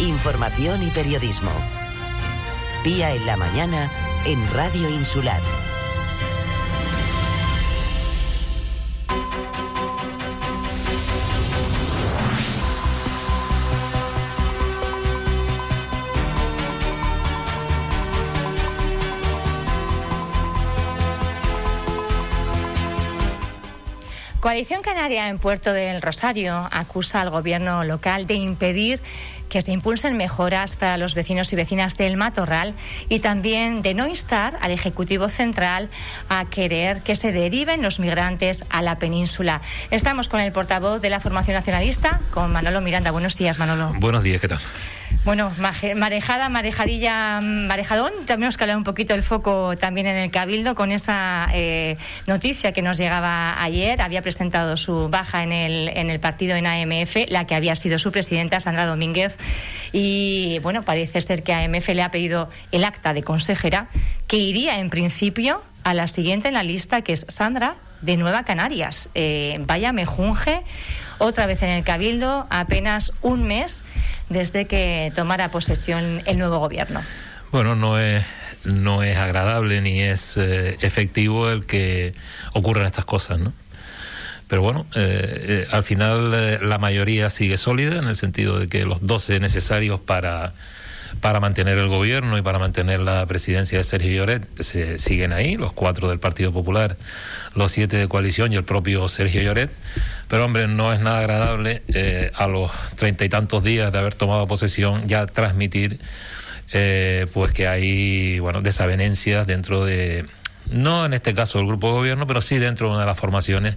información y periodismo. Pía en la mañana en Radio Insular. Coalición Canaria en Puerto del Rosario acusa al gobierno local de impedir que se impulsen mejoras para los vecinos y vecinas del Matorral y también de no instar al Ejecutivo Central a querer que se deriven los migrantes a la península. Estamos con el portavoz de la Formación Nacionalista, con Manolo Miranda. Buenos días, Manolo. Buenos días, ¿qué tal? Bueno, marejada, marejadilla, marejadón. Tenemos que hablar un poquito el foco también en el Cabildo con esa eh, noticia que nos llegaba ayer. Había presentado su baja en el, en el partido en AMF, la que había sido su presidenta, Sandra Domínguez. Y bueno, parece ser que AMF le ha pedido el acta de consejera, que iría en principio a la siguiente en la lista, que es Sandra de Nueva Canarias. Eh, vaya mejunje, otra vez en el Cabildo, apenas un mes desde que tomara posesión el nuevo gobierno. Bueno, no es, no es agradable ni es eh, efectivo el que ocurran estas cosas, ¿no? Pero bueno, eh, al final la mayoría sigue sólida en el sentido de que los 12 necesarios para para mantener el gobierno y para mantener la presidencia de Sergio Lloret se siguen ahí, los cuatro del Partido Popular, los siete de coalición y el propio Sergio Lloret. Pero hombre, no es nada agradable eh, a los treinta y tantos días de haber tomado posesión ya transmitir eh, pues que hay bueno desavenencias dentro de no en este caso del grupo de gobierno, pero sí dentro de una de las formaciones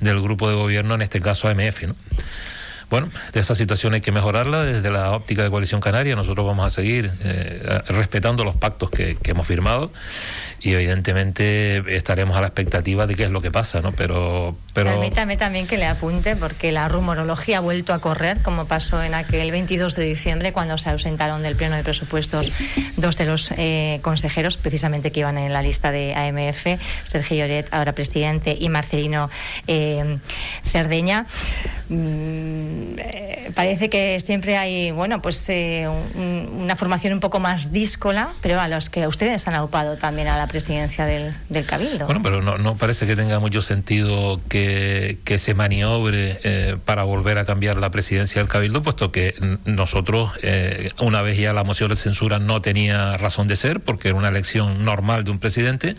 del grupo de gobierno, en este caso AMF, ¿no? Bueno, de esa situación hay que mejorarla desde la óptica de Coalición Canaria. Nosotros vamos a seguir eh, respetando los pactos que, hemos firmado y evidentemente estaremos a la expectativa de qué es lo que pasa, ¿no? Pero, pero... Permítame también que le apunte, porque la rumorología ha vuelto a correr, como pasó en aquel 22 de diciembre, cuando se ausentaron del Pleno de Presupuestos dos de los eh, consejeros, precisamente que iban en la lista de AMF, Sergio Lloret, ahora presidente, y Marcelino eh, Cerdeña. Mm, eh, parece que siempre hay, bueno, pues eh, una formación un poco más díscola, pero a los que ustedes han aupado también a la presidencia del, Cabildo. Bueno, pero no, parece que tenga mucho sentido que, se maniobre eh, para volver a cambiar la presidencia del Cabildo, puesto que nosotros, una vez ya la moción de censura no tenía razón de ser, porque era una elección normal de un presidente,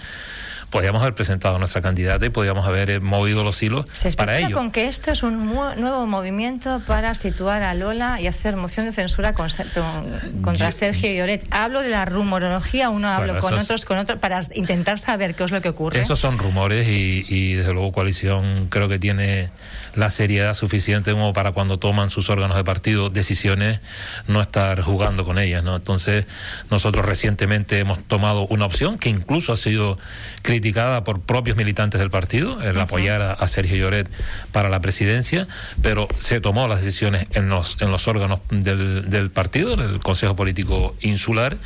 podríamos haber presentado a nuestra candidata y podríamos haber eh, movido los hilos ¿Se para ello. con que esto es un nuevo movimiento para situar a Lola y hacer moción de censura contra Sergio Lloret. Hablo de la rumorología, uno hablo con otros, con otros, para intentar saber qué es lo que ocurre. Esos son rumores y, y desde luego coalición creo que tiene la seriedad suficiente como para cuando toman sus órganos de partido decisiones no estar jugando con ellas, ¿no? Entonces, nosotros recientemente hemos tomado una opción que incluso ha sido criticada por propios militantes del partido, el apoyar a, Sergio Lloret para la presidencia, pero se tomó las decisiones en los, en los órganos del, del partido, en el Consejo Político Insular,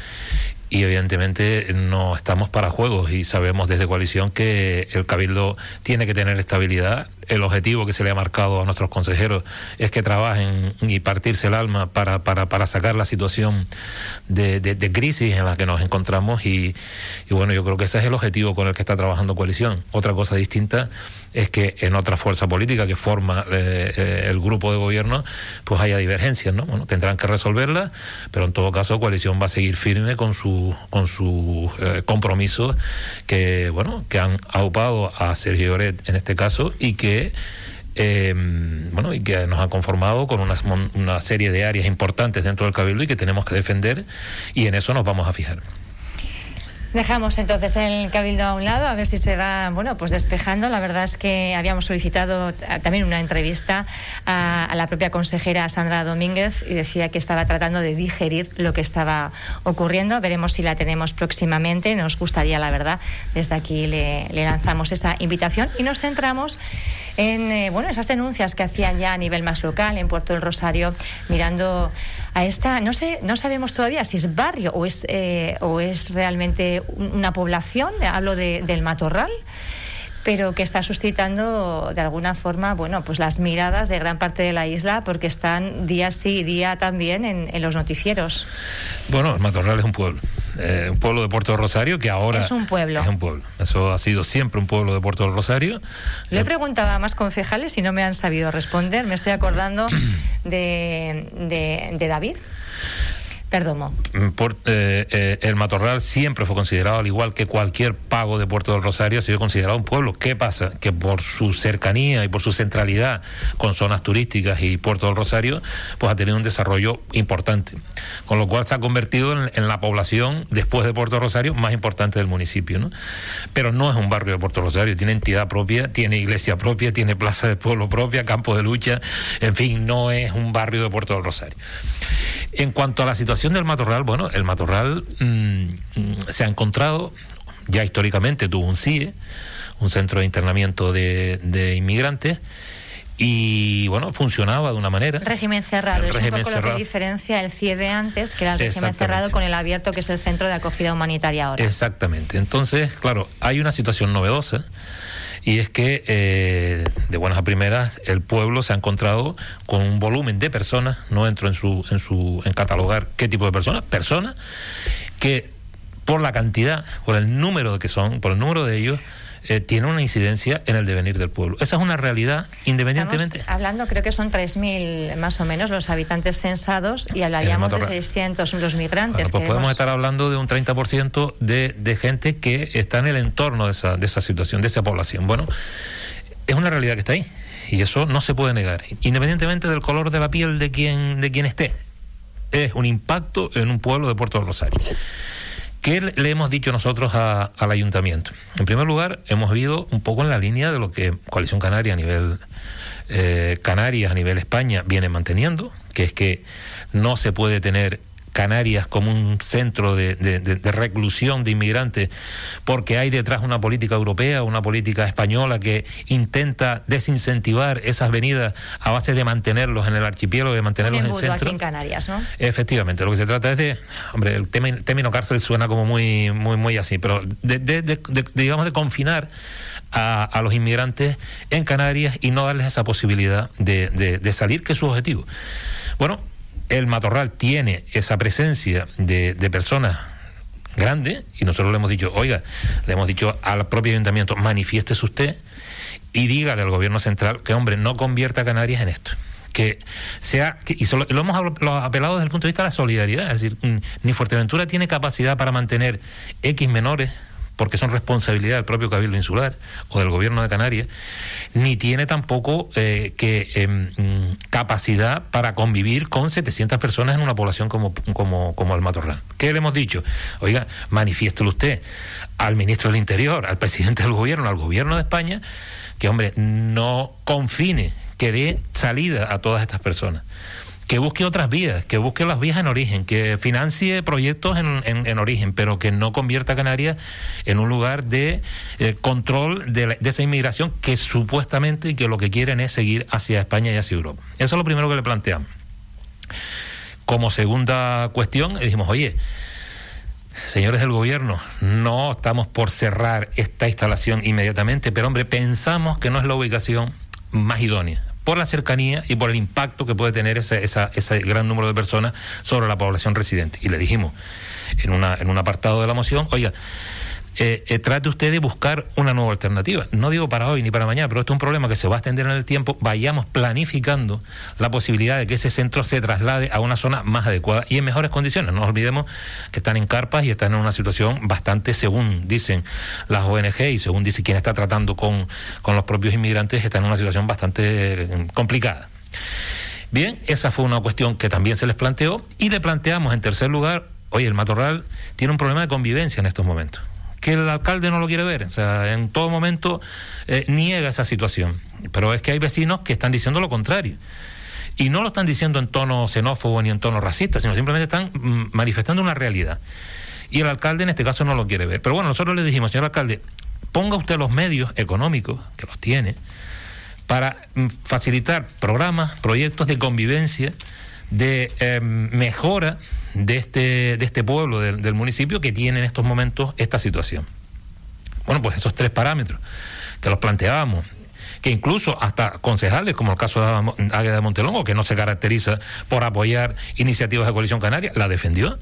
y evidentemente no estamos para juegos y sabemos desde coalición que el cabildo tiene que tener estabilidad. El objetivo que se le ha marcado a nuestros consejeros es que trabajen y partirse el alma para, para, para sacar la situación de, de, crisis en la que nos encontramos y, y bueno, yo creo que ese es el objetivo con el que está trabajando coalición. Otra cosa distinta es que en otra fuerza política que forma eh, eh, el grupo de gobierno, pues haya divergencias, ¿no? Bueno, tendrán que resolverlas, pero en todo caso coalición va a seguir firme con su con su eh, compromiso que bueno que han aupado a Sergio Oret en este caso y que bueno, y que nos han conformado con una, una serie de áreas importantes dentro del Cabildo y que tenemos que defender y en eso nos vamos a fijar. Dejamos entonces el cabildo a un lado, a ver si se va, bueno, pues despejando. La verdad es que habíamos solicitado también una entrevista a, la propia consejera Sandra Domínguez y decía que estaba tratando de digerir lo que estaba ocurriendo. Veremos si la tenemos próximamente. Nos gustaría, la verdad, desde aquí le, lanzamos esa invitación y nos centramos en, eh, bueno, esas denuncias que hacían ya a nivel más local en Puerto del Rosario, mirando a esta, no sé, no sabemos todavía si es barrio o es, eh, o es realmente una población, hablo de, del matorral, Pero que está suscitando de alguna forma, bueno, pues las miradas de gran parte de la isla porque están día sí y día también en, en los noticieros. Bueno, el Matorral es un pueblo. Eh, un pueblo de Puerto Rosario que ahora es un pueblo. Es un pueblo. Eso ha sido siempre un pueblo de Puerto Rosario. Le he eh, preguntado a más concejales y no me han sabido responder. Me estoy acordando de, de, de David. Perdomo. Mm, eh, eh, el Matorral siempre fue considerado, al igual que cualquier pago de Puerto del Rosario, ha sido considerado un pueblo. ¿Qué pasa? Que por su cercanía y por su centralidad con zonas turísticas y Puerto del Rosario, pues ha tenido un desarrollo importante. Con lo cual se ha convertido en, la población, después de Puerto Rosario, más importante del municipio. ¿no? Pero no es un barrio de Puerto Rosario, tiene entidad propia, tiene iglesia propia, tiene plaza de pueblo propia, campo de lucha, en fin, no es un barrio de Puerto del Rosario. En cuanto a la situación del matorral, bueno, el matorral mm, se ha encontrado, ya históricamente tuvo un CIE, un centro de internamiento de, inmigrantes, y bueno, funcionaba de una manera. Régimen cerrado, es un poco lo que diferencia el CIE de antes, que era el régimen cerrado, con el abierto, que es el centro de acogida humanitaria ahora. Exactamente. Entonces, claro, hay una situación novedosa y es que eh, de buenas a primeras el pueblo se ha encontrado con un volumen de personas, no entro en su en su en catalogar qué tipo de personas, personas que por la cantidad, por el número que son, por el número de ellos eh, tiene una incidencia en el devenir del pueblo. Esa es una realidad independientemente. hablando, creo que son 3.000 más o menos los habitantes censados y hablaríamos de 600 los migrantes. pues podemos estar hablando de un 30% de, de gente que está en el entorno de esa, de esa situación, de esa población. Bueno, es una realidad que está ahí y eso no se puede negar, independientemente del color de la piel de quien, de quien esté. Es un impacto en un pueblo de Puerto Rosario. ¿Qué le hemos dicho nosotros al ayuntamiento? En primer lugar, hemos ido un poco en la línea de lo que Coalición Canaria a nivel eh, Canarias, a nivel España, viene manteniendo, que es que no se puede tener Canarias como un centro de, reclusión de inmigrantes, porque hay detrás una política europea, una política española que intenta desincentivar esas venidas a base de mantenerlos en el archipiélago, de mantenerlos en el centro. aquí en Canarias, ¿no? Efectivamente, lo que se trata es de, hombre, el término cárcel suena como muy, muy, muy así, pero de, digamos de confinar a, a, los inmigrantes en Canarias y no darles esa posibilidad de salir, que es su objetivo. Bueno, el matorral tiene esa presencia de, personas grandes y nosotros le hemos dicho, oiga, le hemos dicho al propio ayuntamiento, manifiéstese usted y dígale al gobierno central que, hombre, no convierta a Canarias en esto que sea, y lo hemos apelado desde el punto de vista de la solidaridad, es decir, mm, ni Fuerteventura tiene capacidad para mantener X menores porque son responsabilidad del propio Cabildo Insular o del Gobierno de Canarias, ni tiene tampoco eh, que em, capacidad para convivir con 700 personas en una población como, como, como el Matorral. ¿Qué le hemos dicho? Oiga, manifiéstelo usted al ministro del Interior, al presidente del Gobierno, al Gobierno de España, que, hombre, no confine, que dé salida a todas estas personas que busque otras vías, que busque las vías en origen, que financie proyectos en, en, origen, pero que no convierta a Canarias en un lugar de eh, control de, esa inmigración que supuestamente y que lo que quieren es seguir hacia España y hacia Europa. Eso es lo primero que le planteamos. Como segunda cuestión, dijimos, oye, señores del gobierno, no estamos por cerrar esta instalación inmediatamente, pero hombre, pensamos que no es la ubicación más idónea por la cercanía y por el impacto que puede tener ese, ese gran número de personas sobre la población residente. Y le dijimos en, una, en un apartado de la moción, oiga, eh, eh, trate usted de buscar una nueva alternativa. No digo para hoy ni para mañana, pero esto es un problema que se va a extender en el tiempo. Vayamos planificando la posibilidad de que ese centro se traslade a una zona más adecuada y en mejores condiciones. No olvidemos que están en carpas y están en una situación bastante, según dicen las ONG y según dice quien está tratando con, con los propios inmigrantes, están en una situación bastante eh, complicada. Bien, esa fue una cuestión que también se les planteó y le planteamos en tercer lugar, oye, el matorral tiene un problema de convivencia en estos momentos que el alcalde no lo quiere ver. O sea, en todo momento eh, niega esa situación. Pero es que hay vecinos que están diciendo lo contrario. Y no lo están diciendo en tono xenófobo ni en tono racista, sino simplemente están mm, manifestando una realidad. Y el alcalde en este caso no lo quiere ver. Pero bueno, nosotros le dijimos, señor alcalde, ponga usted los medios económicos, que los tiene, para mm, facilitar programas, proyectos de convivencia, de em, mejora de este, de este pueblo, del, municipio, que tiene en estos momentos esta situación. Bueno, pues esos tres parámetros que los planteábamos que incluso hasta concejales, como el caso de Águeda de Montelongo, que no se caracteriza por apoyar iniciativas de coalición canaria, la defendió.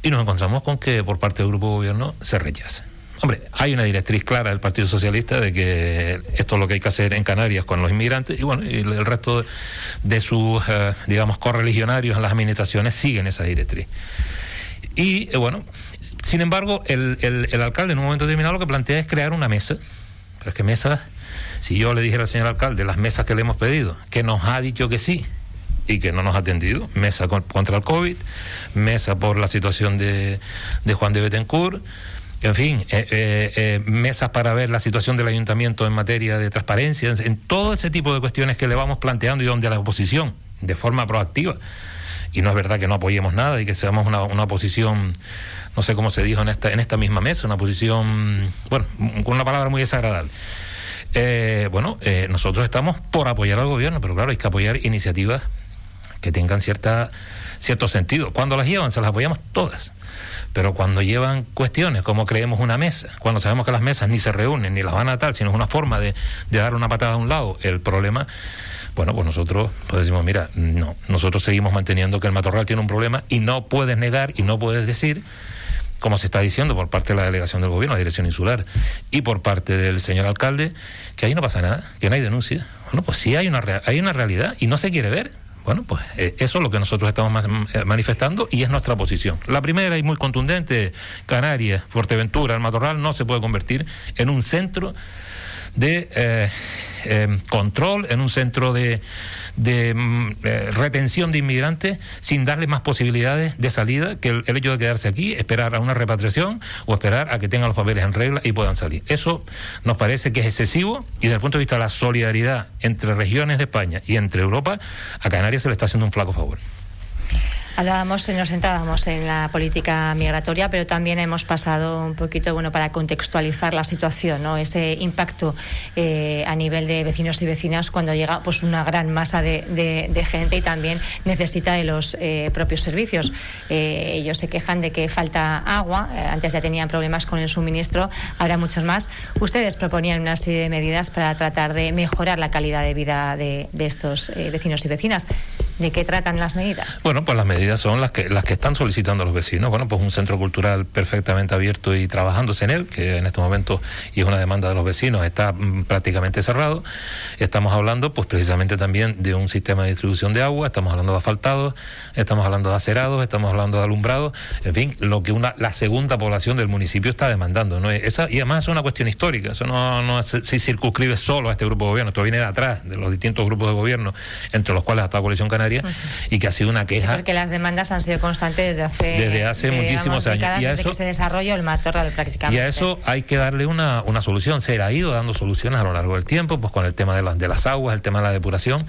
Y nos encontramos con que por parte del grupo de gobierno se rechaza. Hombre, hay una directriz clara del Partido Socialista de que esto es lo que hay que hacer en Canarias con los inmigrantes y bueno, y el resto de sus, eh, digamos, correligionarios en las administraciones siguen esa directriz. Y eh, bueno, sin embargo, el, el, alcalde en un momento determinado lo que plantea es crear una mesa. Pero es que mesa si yo le dijera al señor alcalde las mesas que le hemos pedido, que nos ha dicho que sí y que no nos ha atendido, mesa contra el COVID, mesa por la situación de, de Juan de Betancourt, en fin, eh, eh, eh, mesas para ver la situación del ayuntamiento en materia de transparencia, en todo ese tipo de cuestiones que le vamos planteando y donde la oposición, de forma proactiva, y no es verdad que no apoyemos nada y que seamos una, una oposición, no sé cómo se dijo en esta, en esta misma mesa, una posición, bueno, con una palabra muy desagradable. Eh, bueno, nosotros estamos por apoyar al gobierno, pero claro, hay que apoyar iniciativas que tengan cierta, cierto sentido. Cuando las llevan, se las apoyamos todas. Pero cuando llevan cuestiones como creemos una mesa, cuando sabemos que las mesas ni se reúnen ni las van a tal, sino es una forma de, de dar una patada a un lado, el problema bueno, pues nosotros pues decimos, mira, no, nosotros seguimos manteniendo que el matorral tiene un problema y no puedes negar y no puedes decir como se está diciendo por parte de la delegación del gobierno, la dirección insular, y por parte del señor alcalde, que ahí no pasa nada, que no hay denuncia. Bueno, pues sí hay una, hay una realidad y no se quiere ver. Bueno, pues eh, eso es lo que nosotros estamos eh, manifestando y es nuestra posición. La primera y muy contundente, Canarias, Fuerteventura, el Matorral no se puede convertir en un centro de eh, control, en un centro de, de mm, eh, retención de inmigrantes sin darle más posibilidades de salida que el, hecho de quedarse aquí, esperar a una repatriación o esperar a que tengan los papeles en regla y puedan salir. Eso nos parece que es excesivo y desde el punto de vista de la solidaridad entre regiones de España y entre Europa, a Canarias se le está haciendo un flaco favor. Hablábamos, nos sentábamos en la política migratoria, pero también hemos pasado un poquito, bueno, para contextualizar la situación, ¿no? Ese impacto eh, a nivel de vecinos y vecinas cuando llega, pues, una gran masa de, gente y también necesita de los eh, propios servicios. Eh, ellos se quejan de que falta agua. antes ya tenían problemas con el suministro, ahora muchos más. Ustedes proponían una serie de medidas para tratar de mejorar la calidad de vida de, de estos vecinos y vecinas. ¿De qué tratan las medidas? Bueno, pues las medidas son las que las que están solicitando los vecinos. Bueno, pues un centro cultural perfectamente abierto y trabajándose en él, que en estos momentos y es una demanda de los vecinos, está mm, prácticamente cerrado. Estamos hablando, pues precisamente también de un sistema de distribución de agua. Estamos hablando de asfaltados, estamos hablando de acerados, estamos hablando de alumbrado. En fin, lo que una la segunda población del municipio está demandando. ¿no? Esa, y además es una cuestión histórica. Eso no, no se, circunscribe solo a este grupo de gobierno. Esto viene de atrás, de los distintos grupos de gobierno, entre los cuales está la coalición canaria y que ha sido una queja. porque las demandas han sido constantes desde hace, desde hace muchísimos años. Y a desde eso, que se desarrolló el matorral prácticamente. Y a eso hay que darle una, una solución. Se ha ido dando soluciones a lo largo del tiempo, pues con el tema de las, de las aguas, el tema de la depuración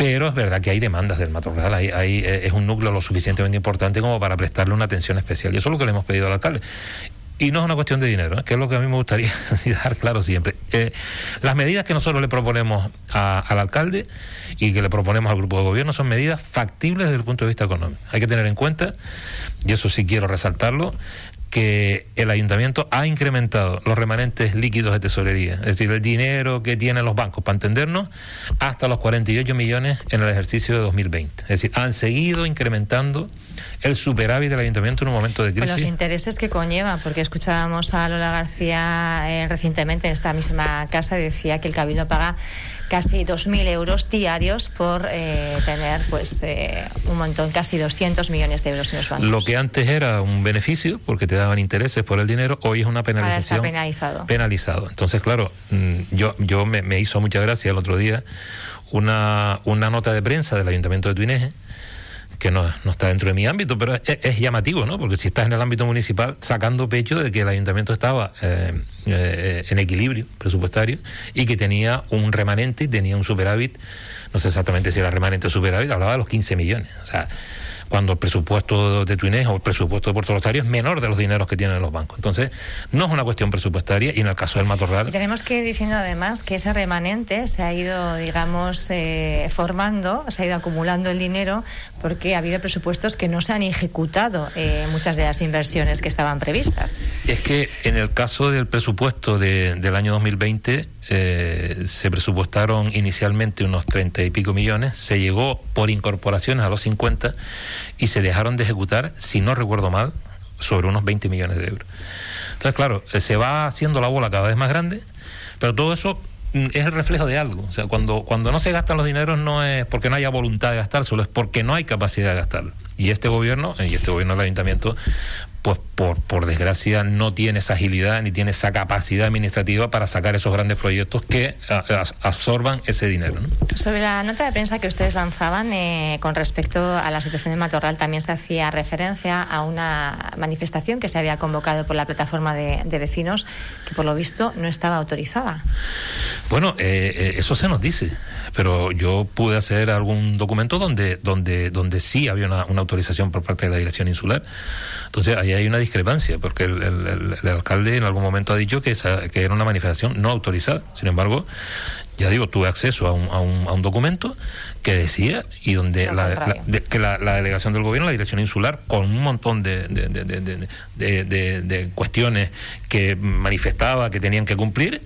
pero es verdad que hay demandas del matorral, hay, hay, eh, es un núcleo lo suficientemente importante como para prestarle una atención especial. Y eso es lo que le hemos pedido al alcalde. Y no es una cuestión de dinero, ¿eh? que es lo que a mí me gustaría dejar claro siempre. Eh, las medidas que nosotros le proponemos al alcalde y que le proponemos al grupo de gobierno son medidas factibles desde el punto de vista económico. Hay que tener en cuenta, y eso sí quiero resaltarlo, que el ayuntamiento ha incrementado los remanentes líquidos de tesorería, es decir, el dinero que tienen los bancos, para entendernos, hasta los 48 millones en el ejercicio de 2020. Es decir, han seguido incrementando el superávit del ayuntamiento en un momento de crisis. los intereses que conlleva, porque escuchábamos a Lola García eh, recientemente en esta misma casa, decía que el Cabildo paga casi 2.000 euros diarios por eh, tener pues eh, un montón, casi 200 millones de euros en los bancos. Lo que antes era un beneficio, porque te daban intereses por el dinero, hoy es una penalización. Ahora está penalizado. Penalizado. Entonces, claro, mm, yo, yo me, me hizo mucha gracia el otro día una, una nota de prensa del Ayuntamiento de Tuineje que no, no, está dentro de mi ámbito, pero es, llamativo, ¿no? Porque si estás en el ámbito municipal sacando pecho de que el ayuntamiento estaba eh, eh, en equilibrio presupuestario y que tenía un remanente y tenía un superávit, no sé exactamente si era remanente o superávit, hablaba de los 15 millones. O sea, cuando el presupuesto de Tuinés o el presupuesto de Puerto Rosario es menor de los dineros que tienen los bancos. Entonces, no es una cuestión presupuestaria y en el caso del Matorral... Y tenemos que ir diciendo además que ese remanente se ha ido, digamos, eh, formando, se ha ido acumulando el dinero porque ha habido presupuestos que no se han ejecutado eh, muchas de las inversiones que estaban previstas. Es que en el caso del presupuesto del año 2020 eh, se presupuestaron inicialmente unos 30 y pico millones, se llegó por incorporaciones a los 50 y se dejaron de ejecutar, si no recuerdo mal, sobre unos 20 millones de euros. Entonces, claro, eh, se va haciendo la bola cada vez más grande, pero todo eso mm, es el reflejo de algo. O sea, cuando, cuando no se gastan los dineros no es porque no haya voluntad de gastar, solo es porque no hay capacidad de gastarlo. Y este gobierno, y este gobierno del ayuntamiento, pues por, por desgracia no tiene esa agilidad ni tiene esa capacidad administrativa para sacar esos grandes proyectos que absorban ese dinero. Sobre la nota de prensa que ustedes lanzaban eh, con respecto a la situación de Matorral, también se hacía referencia a una manifestación que se había convocado por la plataforma de, vecinos que por lo visto no estaba autorizada. Bueno, eh, eh, eso se nos dice, pero yo pude hacer algún documento donde, donde, donde sí había una, una autorización por parte de la Dirección Insular. Entonces, ahí hay una discrepancia, porque el, alcalde en algún momento ha dicho que, que era una manifestación no autorizada. Sin embargo, ya digo, tuve acceso a un, a un, a un documento que decía y donde la, que la, delegación del gobierno, la dirección insular, con un montón de, de, cuestiones que manifestaba que tenían que cumplir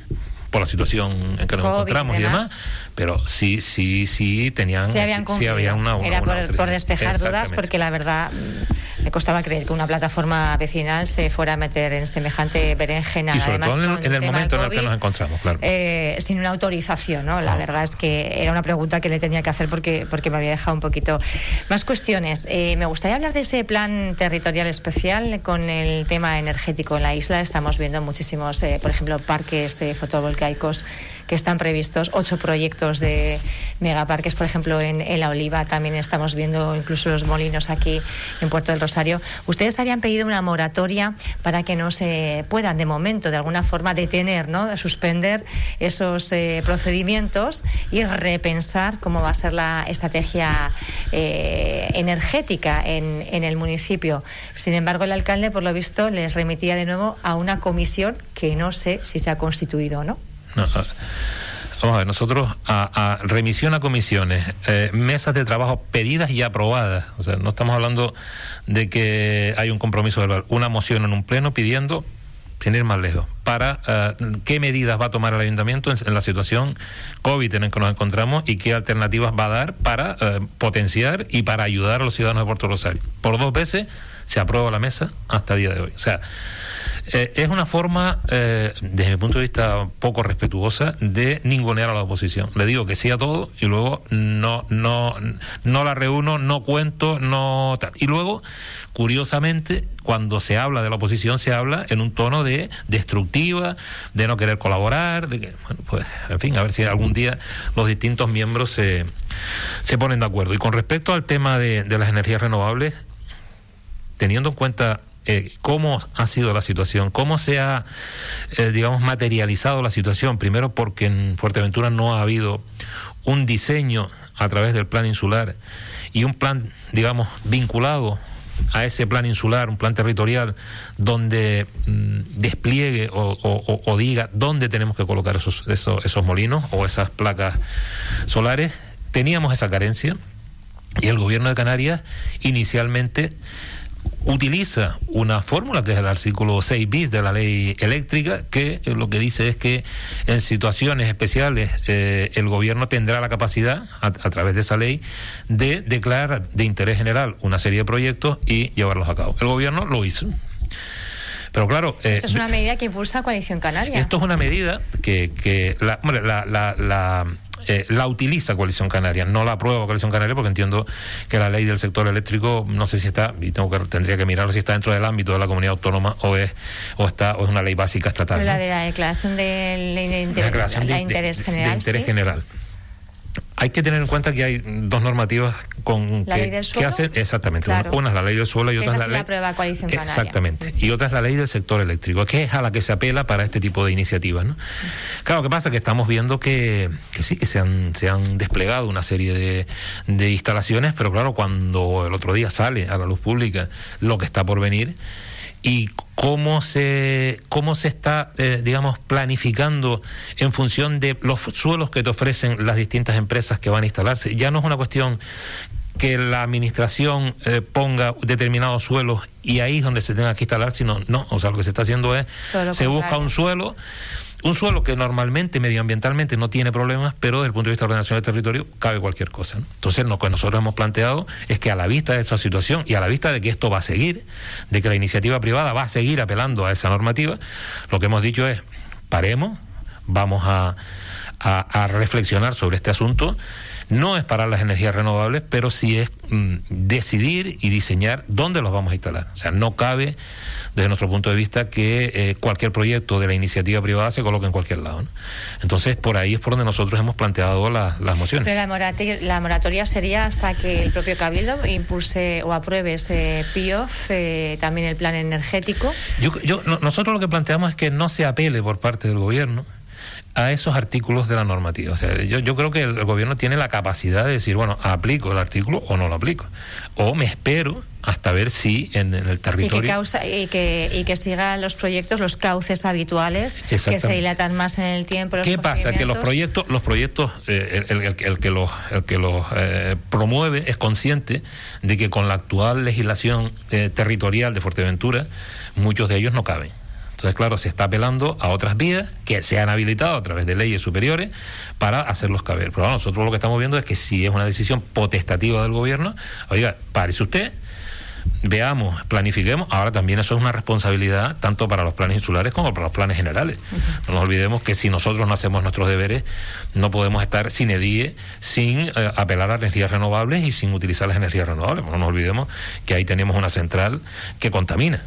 por la situación en que nos encontramos y demás pero sí, sí, sí tenían. Sí, habían sí había una, Era por, despejar dudas, porque la verdad mm, me costaba creer que una plataforma vecinal se fuera a meter en semejante berenjena. Y sobre todo en el, momento en el que nos encontramos, claro. Eh, sin una autorización, ¿no? La verdad es que era una pregunta que le tenía que hacer porque, porque me había dejado un poquito. Más cuestiones. Eh, me gustaría hablar de ese plan territorial especial con el tema energético en la isla. Estamos viendo muchísimos, eh, por ejemplo, parques fotovoltaicos que están previstos, ocho proyectos de megaparques, por ejemplo, en, La Oliva, también estamos viendo incluso los molinos aquí en Puerto del Rosario. Ustedes habían pedido una moratoria para que no se puedan, de momento, de alguna forma, detener, ¿no? suspender esos eh, procedimientos y repensar cómo va a ser la estrategia eh, energética en, en el municipio. Sin embargo, el alcalde, por lo visto, les remitía de nuevo a una comisión que no sé si se ha constituido o no. Vamos a ver, nosotros a, remisión a comisiones, eh, mesas de trabajo pedidas y aprobadas. O sea, no estamos hablando de que hay un compromiso verbal, una moción en un pleno pidiendo, sin ir más lejos, para eh, qué medidas va a tomar el ayuntamiento en, la situación COVID en la que nos encontramos y qué alternativas va a dar para eh, potenciar y para ayudar a los ciudadanos de Puerto Rosario. Por dos veces se aprueba la mesa hasta el día de hoy. O sea, eh, es una forma, eh, desde mi punto de vista, poco respetuosa de ningunear a la oposición. Le digo que sí a todo y luego no, no, no la reúno, no cuento, no tal. Y luego, curiosamente, cuando se habla de la oposición, se habla en un tono de destructiva, de no querer colaborar, de que, bueno, pues, en fin, a ver si algún día los distintos miembros se, se ponen de acuerdo. Y con respecto al tema de, de las energías renovables, teniendo en cuenta eh, cómo ha sido la situación, cómo se ha, eh, digamos, materializado la situación. Primero porque en Fuerteventura no ha habido un diseño a través del plan insular y un plan, digamos, vinculado a ese plan insular, un plan territorial, donde mm, despliegue o, diga dónde tenemos que colocar esos, molinos o esas placas solares. Teníamos esa carencia y el gobierno de Canarias inicialmente utiliza una fórmula que es el artículo 6 bis de la ley eléctrica que lo que dice es que en situaciones especiales eh, el gobierno tendrá la capacidad a, través de esa ley de declarar de interés general una serie de proyectos y llevarlos a cabo. El gobierno lo hizo. Pero claro. Eh, esto es una medida que impulsa Coalición Canaria. Esto es una medida que, que la, la, la eh, la utiliza Coalición Canaria, no la aprueba Coalición Canaria porque entiendo que la ley del sector eléctrico no sé si está y tengo que tendría que mirarlo si está dentro del ámbito de la comunidad autónoma o es o está o es una ley básica estatal. La de la declaración de, interés, general. interés general. Hay que tener en cuenta que hay dos normativas con ¿La que, ley del suelo? hacen exactamente Claro. una, una es la ley del suelo y otra Esa es la ley la prueba Coalición Canaria. exactamente y otra es la ley del sector eléctrico que es a la que se apela para este tipo de iniciativas ¿no? claro que pasa que estamos viendo que, que sí que se han se han desplegado una serie de, de instalaciones pero claro cuando el otro día sale a la luz pública lo que está por venir y cómo se cómo se está eh, digamos planificando en función de los suelos que te ofrecen las distintas empresas que van a instalarse. Ya no es una cuestión que la administración eh, ponga determinados suelos y ahí es donde se tenga que instalar, sino no, o sea, lo que se está haciendo es Todo se busca un suelo un suelo que normalmente medioambientalmente no tiene problemas, pero desde el punto de vista de ordenación del territorio cabe cualquier cosa. Entonces, lo que nosotros hemos planteado es que a la vista de esta situación y a la vista de que esto va a seguir, de que la iniciativa privada va a seguir apelando a esa normativa, lo que hemos dicho es, paremos, vamos a- a reflexionar sobre este asunto. No es parar las energías renovables, pero sí es mm, decidir y diseñar dónde los vamos a instalar. O sea, no cabe, desde nuestro punto de vista, que eh, cualquier proyecto de la iniciativa privada se coloque en cualquier lado. ¿no? Entonces, por ahí es por donde nosotros hemos planteado la- las mociones. Pero la moratoria, la moratoria sería hasta que el propio Cabildo impulse o apruebe ese PIOF, eh, también el plan energético. Yo, yo- no- nosotros lo que planteamos es que no se apele por parte del gobierno a esos artículos de la normativa. O sea, yo, yo creo que el, el gobierno tiene la capacidad de decir, bueno, aplico el artículo o no lo aplico. O me espero hasta ver si en, en el Y que, territorio... causa, y, que, y que sigan los proyectos los cauces habituales que se dilatan más en el tiempo. los ¿Qué pasa? Que los proyectos, los proyectos, eh, el, el- el que los, el que los eh, promueve es consciente de que con la actual legislación eh, territorial de Fuerteventura, muchos de ellos no caben. Entonces, claro, se está apelando a otras vías que se han habilitado a través de leyes superiores para hacerlos caber. Pero bueno, nosotros lo que estamos viendo es que si es una decisión potestativa del gobierno, oiga, párese usted, veamos, planifiquemos. Ahora también eso es una responsabilidad tanto para los planes insulares como para los planes generales. No nos olvidemos que si nosotros no hacemos nuestros deberes, no podemos estar sin EDIE, sin eh, apelar a energías renovables y sin utilizar las energías renovables. No nos olvidemos que ahí tenemos una central que contamina.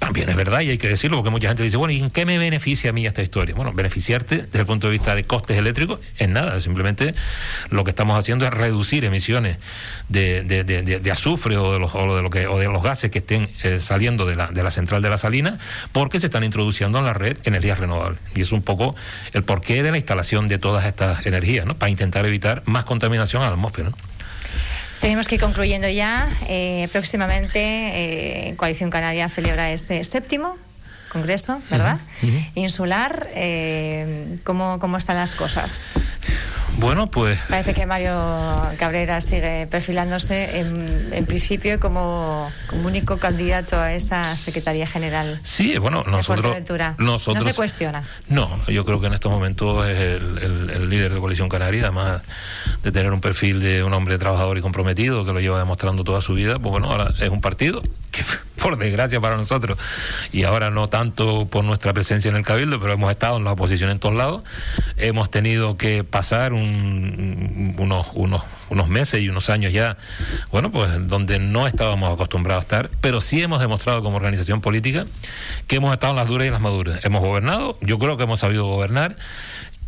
También es verdad y hay que decirlo porque mucha gente dice, bueno, ¿y en qué me beneficia a mí esta historia? Bueno, beneficiarte desde el punto de vista de costes eléctricos en nada, simplemente lo que estamos haciendo es reducir emisiones de, de- de- de- de azufre o de, los, o de lo que, o de los gases que estén eh, saliendo de la, de la central de la salina porque se están introduciendo en la red energías renovables. Y es un poco el porqué de la instalación de todas estas energías, ¿no? Para intentar evitar más contaminación a la atmósfera. ¿no? Tenemos que ir concluyendo ya. Eh, próximamente, eh, Coalición Canaria celebra ese séptimo congreso, ¿verdad? Insular. Eh, ¿cómo, ¿Cómo están las cosas? Bueno, pues Parece que Mario Cabrera sigue perfilándose en, en principio como, como único candidato a esa Secretaría General. Sí, bueno, nosotros, nosotros... No se cuestiona. No, yo creo que en estos momentos es el, el- el líder de Coalición Canaria, además de tener un perfil de un hombre trabajador y comprometido que lo lleva demostrando toda su vida, pues bueno, ahora es un partido que, por desgracia para nosotros, y ahora no tanto por nuestra presencia en el Cabildo, pero hemos estado en la oposición en todos lados, hemos tenido que pasar un- unos, unos, unos meses y unos años ya, bueno, pues donde no estábamos acostumbrados a estar, pero sí hemos demostrado como organización política que hemos estado en las duras y las maduras. Hemos gobernado, yo creo que hemos sabido gobernar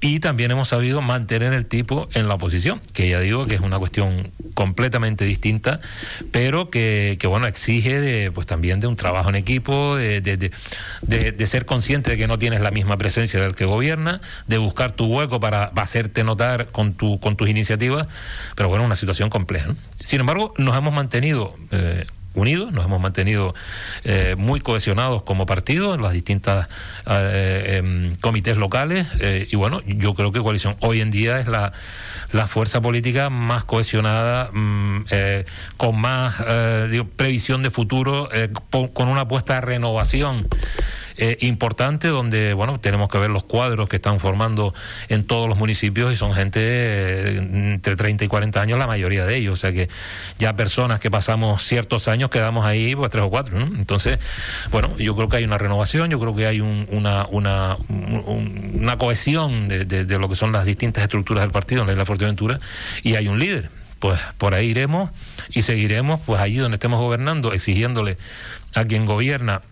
y también hemos sabido mantener el tipo en la oposición, que ya digo que es una cuestión completamente distinta, pero que, que, bueno, exige de, pues también de un trabajo en equipo, de, de- de- de- ser consciente de que no tienes la misma presencia del que gobierna, de buscar tu hueco para hacerte notar con, tu, con tus iniciativas, pero bueno, una situación compleja. Sin embargo, nos hemos mantenido... eh, unidos, nos hemos mantenido eh, muy cohesionados como partido en las distintas eh, em, comités locales eh, y bueno, yo creo que Coalición hoy en día es la, la fuerza política más cohesionada, mm, eh, con más digo, previsión de futuro, po- con una apuesta de renovación eh, importante donde bueno tenemos que ver los cuadros que están formando en todos los municipios y son gente eh, entre 30 y 40 años la mayoría de ellos. O sea que ya personas que pasamos ciertos años quedamos ahí pues tres o cuatro entonces bueno yo creo que hay una renovación yo creo que hay un- una una, un- una cohesión de, lo que son las distintas estructuras del partido en la Fuerteventura y hay un líder. Pues por ahí iremos y seguiremos pues allí donde estemos gobernando exigiéndole a quien gobierna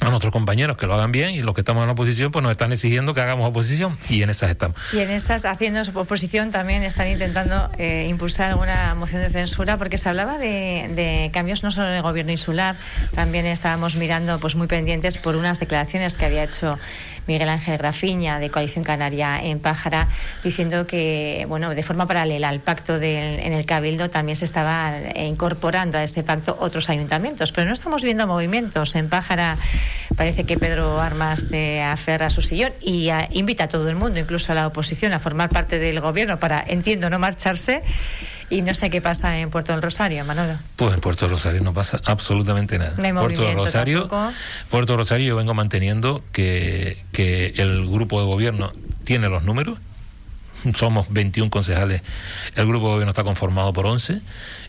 a nuestros compañeros que lo hagan bien y los que estamos en oposición pues nos están exigiendo que hagamos oposición y en esas estamos. Y en esas, haciendo oposición también están intentando eh, impulsar alguna moción de censura porque se hablaba de, cambios no solo en el gobierno insular, también estábamos mirando pues muy pendientes por unas declaraciones que había hecho Miguel Ángel Rafiña de Coalición Canaria en Pájara diciendo que bueno de forma paralela al pacto en el Cabildo también se estaba incorporando a ese pacto otros ayuntamientos, pero no estamos viendo movimientos en Pájara Parece que Pedro Armas se aferra a su sillón y invita a todo el mundo, incluso a la oposición, a formar parte del gobierno para, entiendo, no marcharse. Y no sé qué pasa en Puerto del Rosario, Manolo. Pues en Puerto del Rosario no pasa absolutamente nada. Puerto del Rosario, Puerto Rosario yo vengo manteniendo que, que el grupo de gobierno tiene los números. Somos 21 concejales. El grupo de gobierno está conformado por 11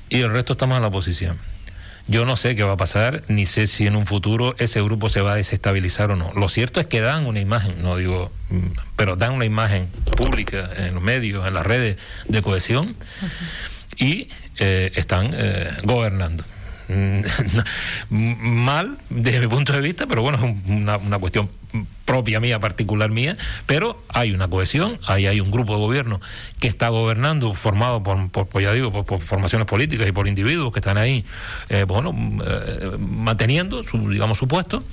y el resto estamos en la oposición. Yo no sé qué va a pasar, ni sé si en un futuro ese grupo se va a desestabilizar o no. Lo cierto es que dan una imagen, no digo, mm, pero dan una imagen pública en los medios, en las redes de cohesión y eh, están eh, gobernando. mal desde mi punto de vista, pero bueno, es una, una, cuestión propia mía, particular mía, pero hay una cohesión, ahí hay un grupo de gobierno que está gobernando, formado por, por pues ya digo, por, formaciones políticas y por individuos que están ahí, eh, bueno, eh, manteniendo su, digamos, su puesto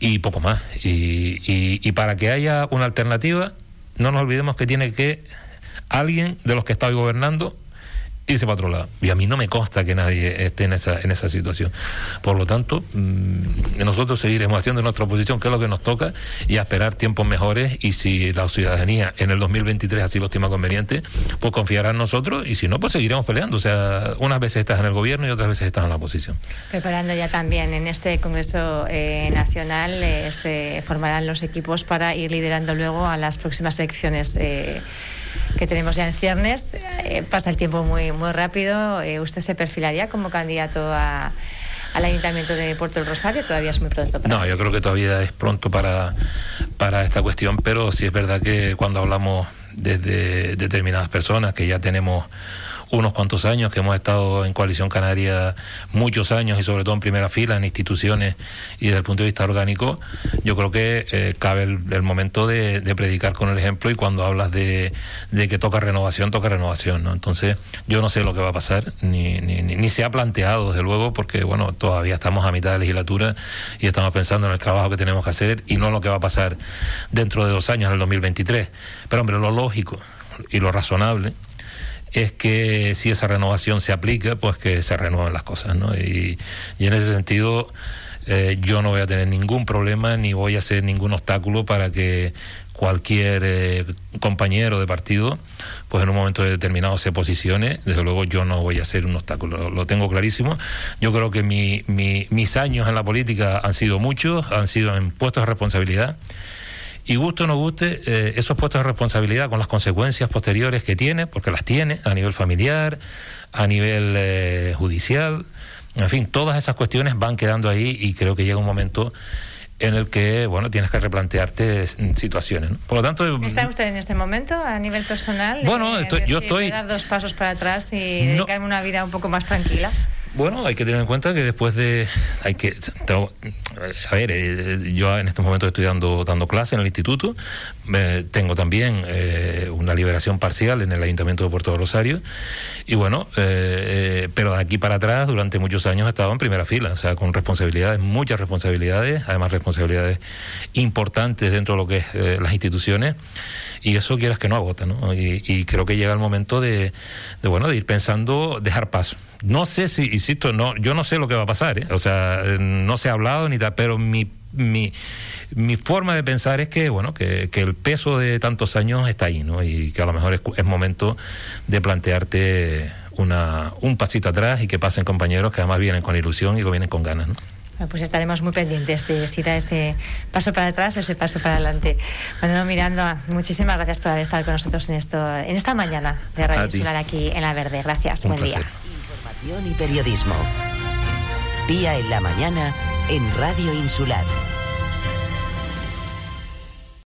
y poco más. Y, y para que haya una alternativa, no nos olvidemos que tiene que alguien de los que está hoy gobernando irse para otro lado. Y a mí no me consta que nadie esté en esa, en esa situación. Por lo tanto, mm, nosotros seguiremos haciendo nuestra oposición, que es lo que nos toca, y a esperar tiempos mejores. Y si la ciudadanía en el 2023 así lo estima conveniente, pues confiará en nosotros, y si no, pues seguiremos peleando. O sea, unas veces estás en el gobierno y otras veces estás en la oposición. Preparando ya también en este Congreso eh, Nacional, eh, se formarán los equipos para ir liderando luego a las próximas elecciones. Eh, que tenemos ya en ciernes. Eh, pasa el tiempo muy, muy rápido. Eh, ¿Usted se perfilaría como candidato a, al Ayuntamiento de Puerto del Rosario? Todavía es muy pronto. Para no, yo creo que todavía es pronto para, para esta cuestión, pero sí es verdad que cuando hablamos desde determinadas personas que ya tenemos unos cuantos años, que hemos estado en Coalición Canaria muchos años y sobre todo en primera fila en instituciones y desde el punto de vista orgánico, yo creo que eh, cabe el, momento de, predicar con el ejemplo y cuando hablas de, que toca renovación, toca renovación. ¿no? Entonces, yo no sé lo que va a pasar, ni, ni, ni, se ha planteado, desde luego, porque bueno, todavía estamos a mitad de legislatura y estamos pensando en el trabajo que tenemos que hacer y no lo que va a pasar dentro de dos años, en el 2023. Pero hombre, lo lógico y lo razonable es que si esa renovación se aplica, pues que se renueven las cosas, ¿no? Y, en ese sentido, eh, yo no voy a tener ningún problema ni voy a hacer ningún obstáculo para que cualquier eh, compañero de partido, pues en un momento determinado se posicione. Desde luego yo no voy a ser un obstáculo, lo, tengo clarísimo. Yo creo que mi, mis años en la política han sido muchos, han sido en puestos de responsabilidad y guste o no guste, eh, esos puestos de responsabilidad con las consecuencias posteriores que tiene, porque las tiene a nivel familiar, a nivel eh, judicial, en fin, todas esas cuestiones van quedando ahí y creo que llega un momento en el que bueno tienes que replantearte situaciones por lo tanto está usted en ese momento a nivel personal bueno yo estoy dar dos pasos para atrás y dedicarme una vida un poco más tranquila bueno, hay que tener en cuenta que después de. hay que A ver, eh, yo en estos momentos estoy dando, dando clase en el instituto. tengo también eh, una liberación parcial en el Ayuntamiento de Puerto Rosario. Y bueno, eh, pero de aquí para atrás, durante muchos años he estado en primera fila, o sea, con responsabilidades, muchas responsabilidades, además responsabilidades importantes dentro de lo que es las instituciones. Y eso quieras que no agota, ¿no? Y, creo que llega el momento de, de, bueno, de ir pensando, dejar paso. No sé si, insisto, no, yo no sé lo que va a pasar, ¿eh? o sea, no se ha hablado ni tal, pero mi, mi, mi forma de pensar es que, bueno, que, que, el peso de tantos años está ahí, ¿no? Y que a lo mejor es, es momento de plantearte una, un pasito atrás y que pasen compañeros que además vienen con ilusión y que vienen con ganas, ¿no? pues estaremos muy pendientes de si da ese paso para atrás o ese paso para adelante. Bueno, Miranda, muchísimas gracias por haber estado con nosotros en esto, en esta mañana de Radio Insular aquí en La Verde. Gracias, buen día. Información y periodismo. Pía en la mañana en Radio Insular.